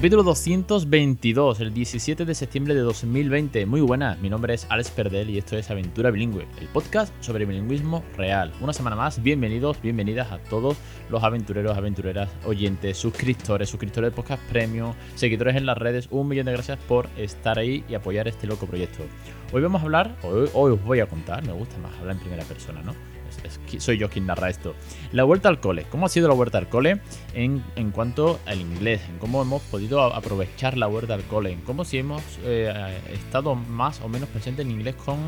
Capítulo 222, el 17 de septiembre de 2020. Muy buenas, mi nombre es Alex Perdel y esto es Aventura Bilingüe, el podcast sobre bilingüismo real. Una semana más, bienvenidos, bienvenidas a todos los aventureros, aventureras, oyentes, suscriptores, suscriptores de podcast premium, seguidores en las redes. Un millón de gracias por estar ahí y apoyar este loco proyecto. Hoy vamos a hablar, hoy, hoy os voy a contar, me gusta más hablar en primera persona, ¿no? Soy yo quien narra esto. La vuelta al cole. ¿Cómo ha sido la vuelta al cole en, en cuanto al inglés? En cómo hemos podido aprovechar la vuelta al cole. En cómo si hemos eh, estado más o menos presente en inglés con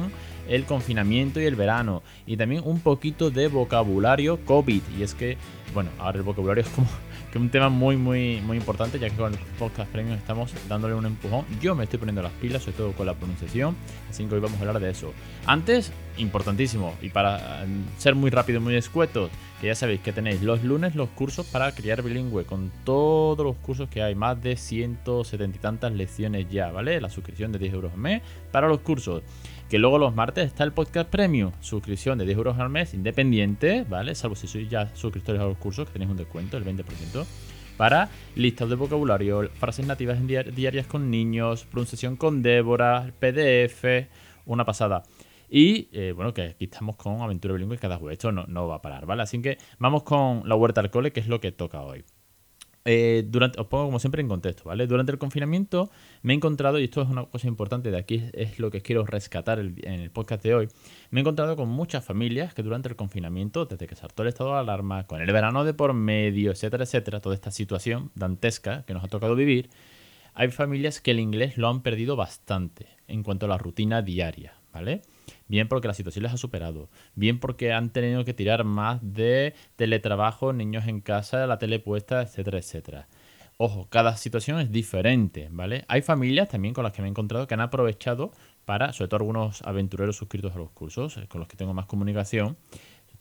el confinamiento y el verano. Y también un poquito de vocabulario COVID. Y es que, bueno, ahora el vocabulario es como que un tema muy, muy, muy importante, ya que con el podcast premium estamos dándole un empujón. Yo me estoy poniendo las pilas, sobre todo con la pronunciación, así que hoy vamos a hablar de eso. Antes, importantísimo, y para mm, ser muy rápido muy escueto, que ya sabéis que tenéis los lunes los cursos para criar bilingüe, con todos los cursos que hay, más de 170 y tantas lecciones ya, ¿vale? La suscripción de 10 euros al mes para los cursos. Que luego los martes está el podcast premium, suscripción de 10 euros al mes, independiente, ¿vale? Salvo si sois ya suscriptores a los cursos, que tenéis un descuento, el 20%, para listas de vocabulario, frases nativas diarias con niños, pronunciación con Débora, PDF, una pasada. Y eh, bueno, que aquí estamos con Aventura Bilingüe cada jueves. Esto no, no va a parar, ¿vale? Así que vamos con la huerta al cole, que es lo que toca hoy. Eh, durante, os pongo como siempre en contexto, ¿vale? Durante el confinamiento me he encontrado, y esto es una cosa importante, de aquí es, lo que quiero rescatar en el podcast de hoy, me he encontrado con muchas familias que durante el confinamiento, desde que saltó el estado de alarma, con el verano de por medio, etcétera, etcétera, toda esta situación dantesca que nos ha tocado vivir, hay familias que el inglés lo han perdido bastante en cuanto a la rutina diaria, ¿vale? Bien porque la situación les ha superado, bien porque han tenido que tirar más de teletrabajo, niños en casa, la tele puesta, etcétera, etcétera. Ojo, cada situación es diferente, ¿vale? Hay familias también con las que me he encontrado que han aprovechado para, sobre todo algunos aventureros suscritos a los cursos, eh, con los que tengo más comunicación,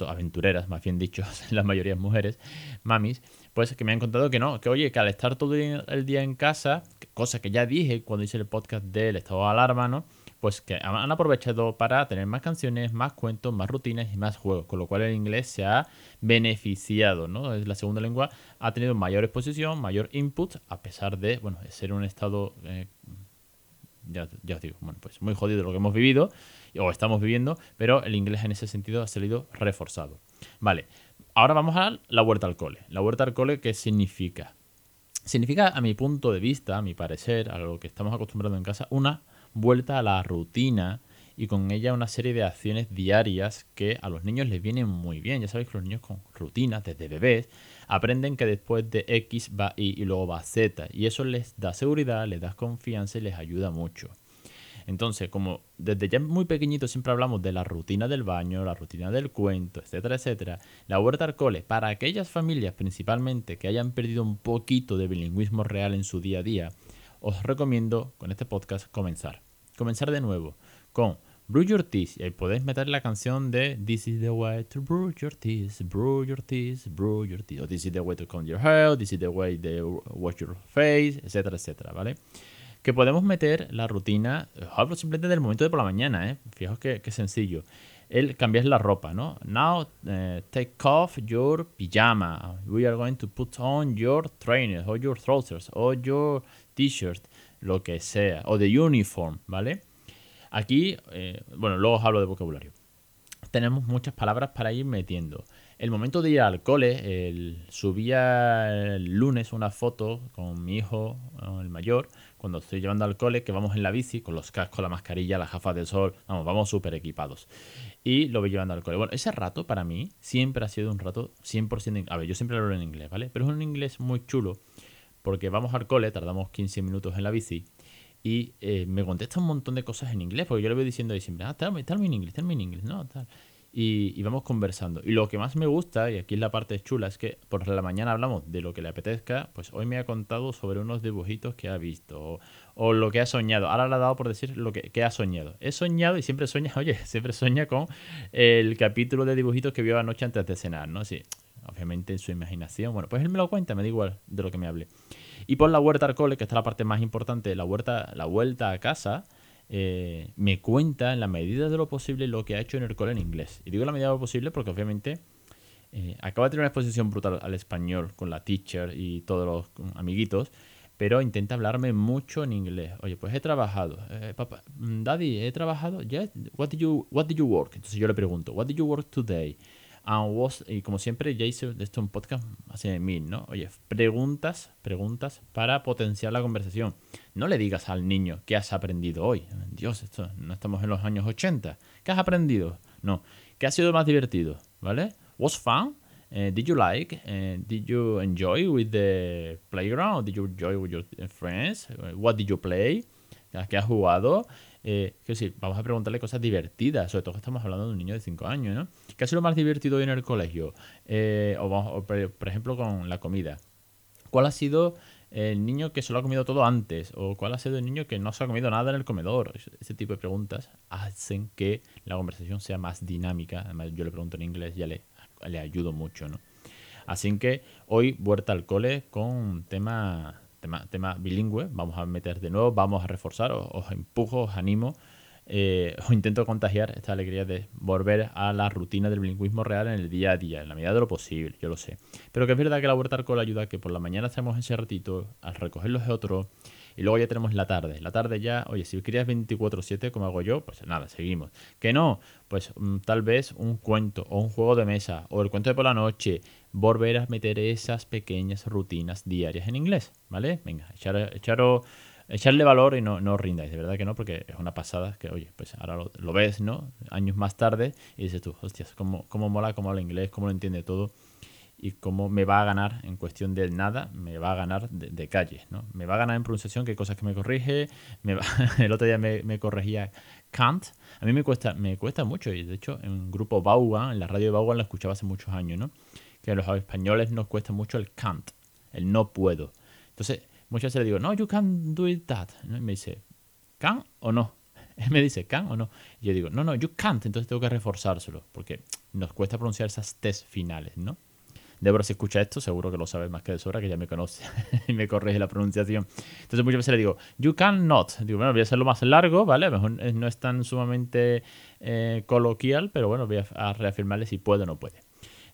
aventureras, más bien dicho, la mayoría mujeres, mamis, pues que me han contado que no, que oye, que al estar todo el día en casa, cosa que ya dije cuando hice el podcast del estado de alarma, ¿no? Pues que han aprovechado para tener más canciones, más cuentos, más rutinas y más juegos, con lo cual el inglés se ha beneficiado, ¿no? La segunda lengua ha tenido mayor exposición, mayor input, a pesar de, bueno, ser un estado, eh, ya, os digo, bueno, pues muy jodido lo que hemos vivido, o estamos viviendo, pero el inglés en ese sentido ha salido reforzado. Vale, ahora vamos a la huerta al cole. La huerta al cole, ¿qué significa? Significa, a mi punto de vista, a mi parecer, a lo que estamos acostumbrados en casa, una vuelta a la rutina y con ella una serie de acciones diarias que a los niños les vienen muy bien. Ya sabéis que los niños con rutinas desde bebés aprenden que después de X va Y y luego va Z y eso les da seguridad, les da confianza y les ayuda mucho. Entonces, como desde ya muy pequeñito siempre hablamos de la rutina del baño, la rutina del cuento, etcétera, etcétera, la huerta al cole, para aquellas familias principalmente que hayan perdido un poquito de bilingüismo real en su día a día, os recomiendo con este podcast comenzar. Comenzar de nuevo con Brew Your Teeth. Y ahí podéis meter la canción de This is the way to brew your teeth, brew your teeth, brew your teeth. O This is the way to comb your hair, This is the way to wash your face, etcétera, etcétera, ¿vale? Que podemos meter la rutina, hablo simplemente del momento de por la mañana, ¿eh? Fijaos que, que sencillo el cambiar la ropa, ¿no? Now uh, take off your pijama. We are going to put on your trainers or your trousers or your t-shirt, lo que sea, o the uniform, ¿vale? Aquí, eh, bueno, luego os hablo de vocabulario. Tenemos muchas palabras para ir metiendo. El momento de ir al cole, el, subía el lunes una foto con mi hijo, el mayor, cuando estoy llevando al cole, que vamos en la bici, con los cascos, la mascarilla, las gafas de sol, vamos, vamos súper equipados y lo voy llevando al cole. Bueno, ese rato para mí siempre ha sido un rato 100%... A ver, yo siempre hablo en inglés, ¿vale? Pero es un inglés muy chulo porque vamos al cole, tardamos 15 minutos en la bici y eh, me contesta un montón de cosas en inglés porque yo le voy diciendo ahí siempre, ah, tell me, en inglés, tell en inglés, no, tal y, vamos conversando. Y lo que más me gusta, y aquí es la parte chula, es que por la mañana hablamos de lo que le apetezca, pues hoy me ha contado sobre unos dibujitos que ha visto o, lo que ha soñado. Ahora le ha dado por decir lo que, ha soñado. He soñado y siempre sueña, oye, siempre sueña con el capítulo de dibujitos que vio anoche antes de cenar, ¿no? Sí, obviamente en su imaginación. Bueno, pues él me lo cuenta, me da igual de lo que me hable. Y por la vuelta al cole, que está la parte más importante, la vuelta, la vuelta a casa, eh, me cuenta en la medida de lo posible lo que ha hecho en el cole en inglés. Y digo la medida de lo posible porque obviamente eh, acaba de tener una exposición brutal al español con la teacher y todos los amiguitos, pero intenta hablarme mucho en inglés. Oye, pues he trabajado. Eh, papá, mm, daddy, he trabajado. Yeah, what did you what did? Entonces yo le pregunto, what did you work today? And was, y como siempre, ya hice esto un podcast hace mil, ¿no? Oye, preguntas, preguntas para potenciar la conversación. No le digas al niño qué has aprendido hoy. Dios, esto no estamos en los años 80. ¿Qué has aprendido? No. ¿Qué ha sido más divertido? ¿Vale? Was fun? Uh, did you like? Uh, did you enjoy with the playground? Did you enjoy with your friends? What did you play? ¿Qué has jugado? Eh, que sí, vamos a preguntarle cosas divertidas, sobre todo que estamos hablando de un niño de 5 años, ¿no? ¿Qué ha sido lo más divertido hoy en el colegio? Eh, o, por ejemplo, con la comida. ¿Cuál ha sido el niño que se lo ha comido todo antes? ¿O cuál ha sido el niño que no se ha comido nada en el comedor? Ese tipo de preguntas hacen que la conversación sea más dinámica. Además, yo le pregunto en inglés, ya le, le ayudo mucho, ¿no? Así que hoy vuelta al cole con un tema tema, tema bilingüe, vamos a meter de nuevo, vamos a reforzar, os, empujo, os animo, eh, os intento contagiar esta alegría de volver a la rutina del bilingüismo real en el día a día, en la medida de lo posible, yo lo sé. Pero que es verdad que la vuelta al cole ayuda que por la mañana hacemos ese ratito, al recoger los otros, y luego ya tenemos la tarde. La tarde ya, oye, si querías 24-7 como hago yo, pues nada, seguimos. Que no, pues mm, tal vez un cuento o un juego de mesa o el cuento de por la noche, volver a meter esas pequeñas rutinas diarias en inglés, ¿vale? Venga, echar, echarle valor y no, no rindáis, de verdad que no, porque es una pasada que, oye, pues ahora lo, ves, ¿no? Años más tarde y dices tú, hostias, cómo, cómo mola, cómo habla inglés, cómo lo entiende todo y cómo me va a ganar en cuestión del nada, me va a ganar de, calle, ¿no? Me va a ganar en pronunciación, que cosas que me corrige, me el otro día me, corregía Kant, a mí me cuesta, me cuesta mucho, y de hecho en un grupo Baugan, en la radio de Baugan lo escuchaba hace muchos años, ¿no? Que a los españoles nos cuesta mucho el can't, el no puedo. Entonces, muchas veces le digo, no, you can't do it that, y me dice, ¿can o no? Él me dice, ¿can o no? Y yo digo, no, no, you can't, entonces tengo que reforzárselo, porque nos cuesta pronunciar esas test finales, ¿no? Débora, si escucha esto, seguro que lo sabe más que de sobra, que ya me conoce y me corrige la pronunciación. Entonces muchas veces le digo, you can not. Digo, bueno, voy a hacerlo más largo, ¿vale? A lo mejor no es tan sumamente eh, coloquial, pero bueno, voy a, reafirmarle si puede o no puede.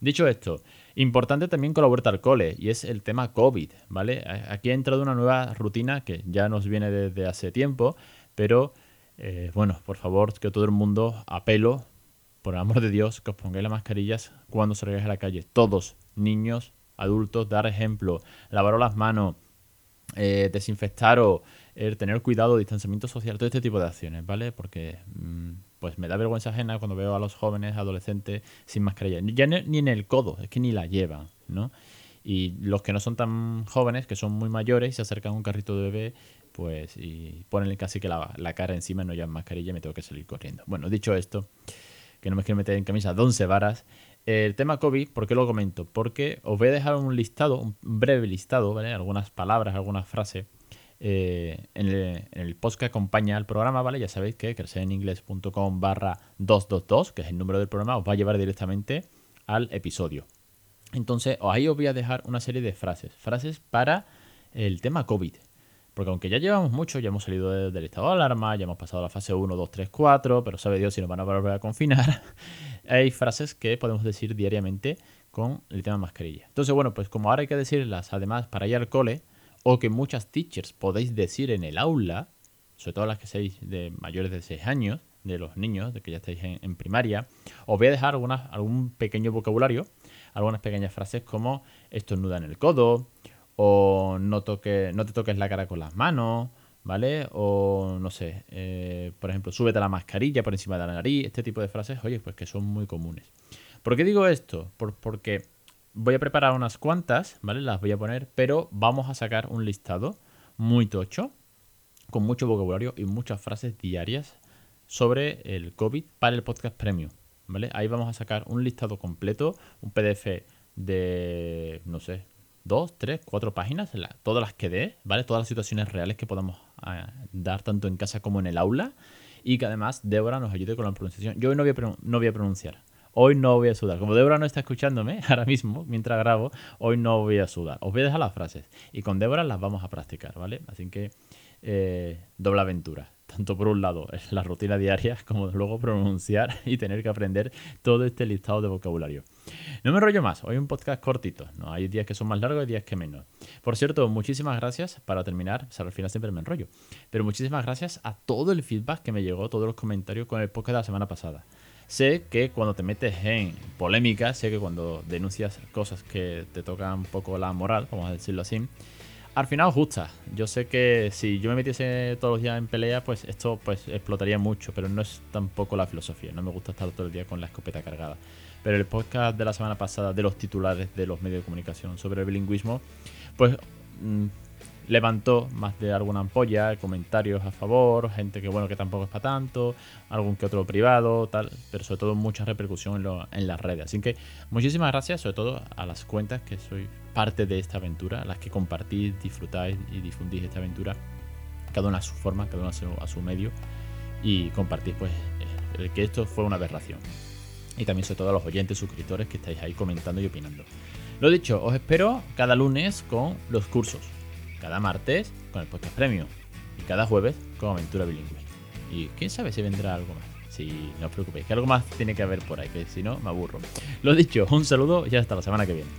Dicho esto, importante también con la vuelta al cole, y es el tema COVID, ¿vale? Aquí ha entrado una nueva rutina que ya nos viene desde hace tiempo, pero eh, bueno, por favor, que todo el mundo apelo, por el amor de Dios, que os pongáis las mascarillas cuando salgáis a la calle. Todos, niños, adultos, dar ejemplo, lavaros las manos, eh, desinfectaros, eh, tener cuidado, distanciamiento social, todo este tipo de acciones, ¿vale? Porque mm, pues me da vergüenza ajena cuando veo a los jóvenes, adolescentes sin mascarilla. Ya ni en el codo, es que ni la llevan, ¿no? Y los que no son tan jóvenes, que son muy mayores, se acercan a un carrito de bebé, pues y ponen casi que la, la cara encima, no llevan mascarilla y me tengo que salir corriendo. Bueno, dicho esto, que no me quiero meter en camisa de once varas, el tema COVID, ¿por qué lo comento? Porque os voy a dejar un listado, un breve listado, ¿vale? Algunas palabras, algunas frases eh, en, el, post que acompaña al programa, ¿vale? Ya sabéis que crecereningles.com barra 222, que es el número del programa, os va a llevar directamente al episodio. Entonces, ahí os voy a dejar una serie de frases. Frases para el tema COVID. Porque aunque ya llevamos mucho, ya hemos salido del estado de alarma, ya hemos pasado la fase 1, 2, 3, 4, pero sabe Dios si nos van a volver a confinar, hay frases que podemos decir diariamente con el tema mascarilla. Entonces, bueno, pues como ahora hay que decirlas además para ir al cole, o que muchas teachers podéis decir en el aula, sobre todo las que seáis de mayores de 6 años, de los niños, de que ya estáis en, primaria, os voy a dejar algunas, algún pequeño vocabulario, algunas pequeñas frases como estornuda en el codo, o no, toque, no te toques la cara con las manos, ¿vale? O no sé, eh, por ejemplo, súbete la mascarilla por encima de la nariz, este tipo de frases, oye, pues que son muy comunes. ¿Por qué digo esto? porque voy a preparar unas cuantas, ¿vale? Las voy a poner, pero vamos a sacar un listado muy tocho, con mucho vocabulario y muchas frases diarias sobre el COVID para el podcast premium, ¿vale? Ahí vamos a sacar un listado completo, un PDF de, no sé, dos, tres, cuatro páginas, todas las que dé, ¿vale? Todas las situaciones reales que podamos ah, dar tanto en casa como en el aula y que además Débora nos ayude con la pronunciación. Yo hoy no voy a, no voy a pronunciar. hoy no voy a sudar. Como Débora no está escuchándome ahora mismo, mientras grabo, hoy no voy a sudar. Os voy a dejar las frases y con Débora las vamos a practicar, ¿vale? Así que eh, doble aventura. Tanto por un lado la rutina diaria como luego pronunciar y tener que aprender todo este listado de vocabulario. No me enrollo más, hoy un podcast cortito, ¿no? Hay días que son más largos y días que menos. Por cierto, muchísimas gracias para terminar, o sea, al final siempre me enrollo, pero muchísimas gracias a todo el feedback que me llegó, todos los comentarios con el podcast de la semana pasada. Sé que cuando te metes en polémica, sé que cuando denuncias cosas que te tocan un poco la moral, vamos a decirlo así, al final gusta. Yo sé que si yo me metiese todos los días en pelea, pues esto pues explotaría mucho, pero no es tampoco la filosofía. No me gusta estar todo el día con la escopeta cargada. Pero el podcast de la semana pasada de los titulares de los medios de comunicación sobre el bilingüismo, pues mm, levantó más de alguna ampolla, comentarios a favor, gente que bueno que tampoco es para tanto, algún que otro privado, tal, pero sobre todo mucha repercusión en, las redes. Así que muchísimas gracias, sobre todo a las cuentas que soy parte de esta aventura, a las que compartís, disfrutáis y difundís esta aventura, cada una a su forma, cada una a su, medio, y compartís pues eh, que esto fue una aberración. Y también sobre todo a los oyentes, suscriptores que estáis ahí comentando y opinando. Lo dicho, os espero cada lunes con los cursos cada martes con el podcast premium y cada jueves con aventura bilingüe. Y quién sabe si vendrá algo más. Si no os preocupéis, que algo más tiene que haber por ahí, que si no me aburro. Lo dicho, un saludo y hasta la semana que viene.